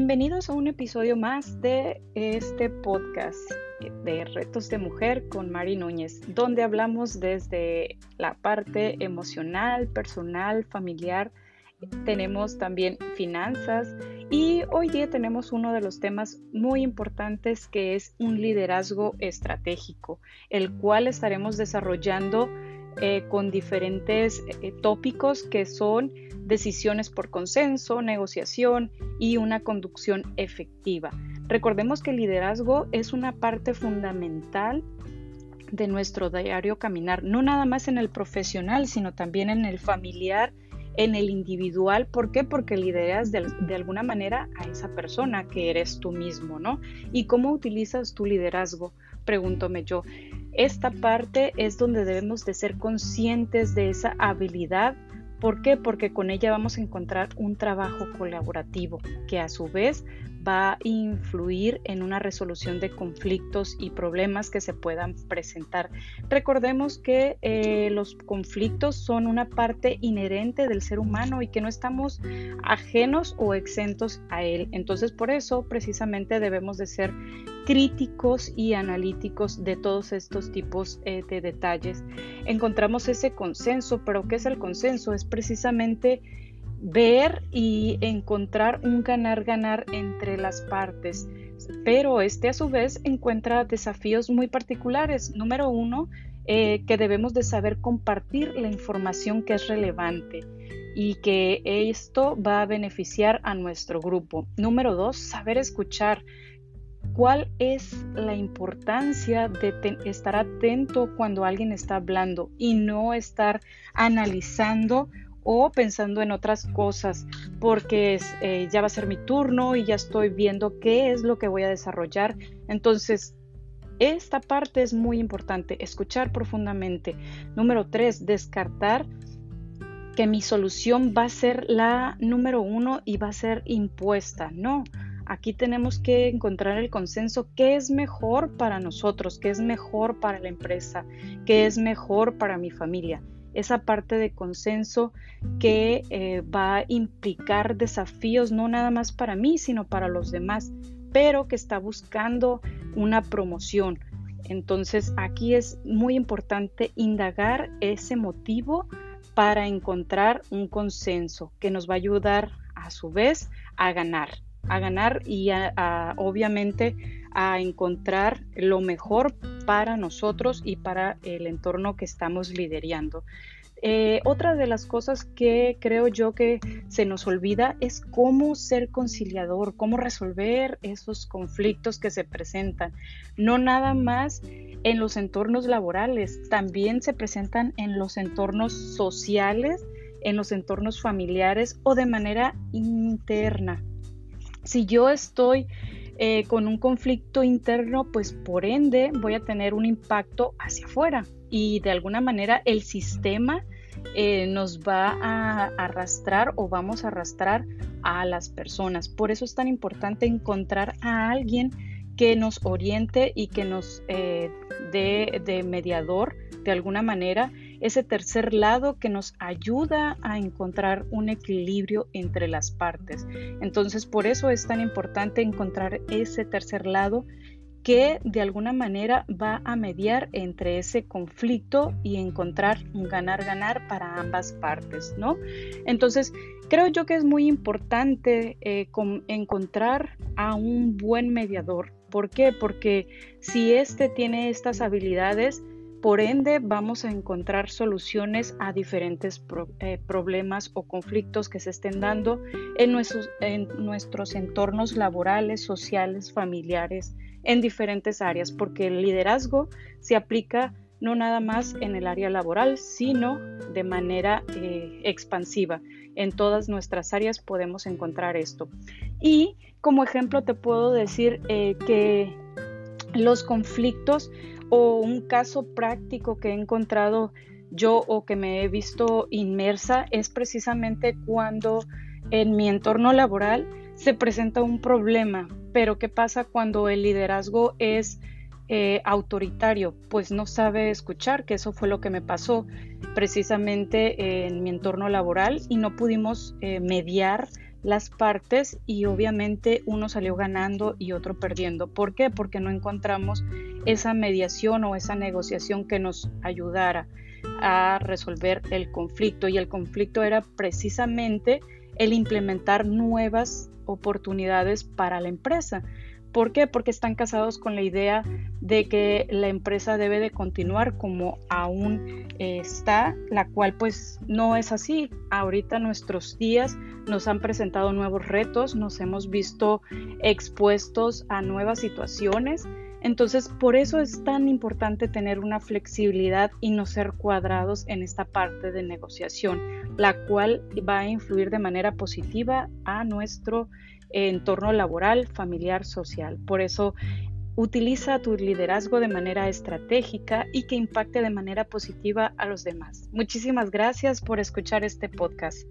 Bienvenidos a un episodio más de este podcast de Retos de Mujer con Mari Núñez, donde hablamos desde la parte emocional, personal, familiar. Tenemos también finanzas y hoy día tenemos uno de los temas muy importantes que es un liderazgo estratégico, el cual estaremos desarrollando eh, con diferentes eh, tópicos que son decisiones por consenso, negociación y una conducción efectiva. Recordemos que el liderazgo es una parte fundamental de nuestro diario caminar, no nada más en el profesional, sino también en el familiar, en el individual. ¿Por qué? Porque lideras de, de, alguna manera a esa persona que eres tú mismo, ¿no? ¿Y cómo utilizas tu liderazgo? Pregúntome yo. Esta parte es donde debemos de ser conscientes de esa habilidad. ¿Por qué? Porque con ella vamos a encontrar un trabajo colaborativo que a su vez va a influir en una resolución de conflictos y problemas que se puedan presentar. Recordemos que eh, los conflictos son una parte inherente del ser humano y que no estamos ajenos o exentos a él. Entonces por eso precisamente debemos de ser críticos y analíticos de todos estos tipos eh, de detalles. Encontramos ese consenso, pero ¿qué es el consenso? Es precisamente ver y encontrar un ganar-ganar entre las partes. Pero este a su vez encuentra desafíos muy particulares. Número uno, eh, que debemos de saber compartir la información que es relevante y que esto va a beneficiar a nuestro grupo. Número dos, saber escuchar. ¿Cuál es la importancia de estar atento cuando alguien está hablando y no estar analizando o pensando en otras cosas porque eh, ya va a ser mi turno y ya estoy viendo qué es lo que voy a desarrollar. Entonces, esta parte es muy importante, escuchar profundamente. Número tres, descartar que mi solución va a ser la número uno y va a ser impuesta. No, aquí tenemos que encontrar el consenso, qué es mejor para nosotros, qué es mejor para la empresa, qué es mejor para mi familia esa parte de consenso que eh, va a implicar desafíos no nada más para mí, sino para los demás, pero que está buscando una promoción. Entonces aquí es muy importante indagar ese motivo para encontrar un consenso que nos va a ayudar a su vez a ganar, a ganar y obviamente a encontrar lo mejor para nosotros y para el entorno que estamos liderando. Eh, otra de las cosas que creo yo que se nos olvida es cómo ser conciliador, cómo resolver esos conflictos que se presentan. No nada más en los entornos laborales, también se presentan en los entornos sociales, en los entornos familiares o de manera interna. Si yo estoy eh, con un conflicto interno, pues por ende voy a tener un impacto hacia afuera y de alguna manera el sistema eh, nos va a arrastrar o vamos a arrastrar a las personas. Por eso es tan importante encontrar a alguien que nos oriente y que nos eh, dé de mediador de alguna manera ese tercer lado que nos ayuda a encontrar un equilibrio entre las partes. Entonces, por eso es tan importante encontrar ese tercer lado que de alguna manera va a mediar entre ese conflicto y encontrar un ganar-ganar para ambas partes, ¿no? Entonces, creo yo que es muy importante eh, encontrar a un buen mediador. ¿Por qué? Porque si éste tiene estas habilidades, por ende, vamos a encontrar soluciones a diferentes eh, problemas o conflictos que se estén dando en nuestros, en nuestros entornos laborales, sociales, familiares, en diferentes áreas, porque el liderazgo se aplica no nada más en el área laboral, sino de manera eh, expansiva. En todas nuestras áreas podemos encontrar esto. Y como ejemplo te puedo decir eh, que los conflictos o un caso práctico que he encontrado yo o que me he visto inmersa es precisamente cuando en mi entorno laboral se presenta un problema, pero ¿qué pasa cuando el liderazgo es eh, autoritario? Pues no sabe escuchar, que eso fue lo que me pasó precisamente en mi entorno laboral y no pudimos eh, mediar las partes y obviamente uno salió ganando y otro perdiendo. ¿Por qué? Porque no encontramos esa mediación o esa negociación que nos ayudara a resolver el conflicto y el conflicto era precisamente el implementar nuevas oportunidades para la empresa. ¿Por qué? Porque están casados con la idea de que la empresa debe de continuar como aún está, la cual pues no es así. Ahorita nuestros días nos han presentado nuevos retos, nos hemos visto expuestos a nuevas situaciones. Entonces, por eso es tan importante tener una flexibilidad y no ser cuadrados en esta parte de negociación, la cual va a influir de manera positiva a nuestro entorno laboral, familiar, social. Por eso utiliza tu liderazgo de manera estratégica y que impacte de manera positiva a los demás. Muchísimas gracias por escuchar este podcast.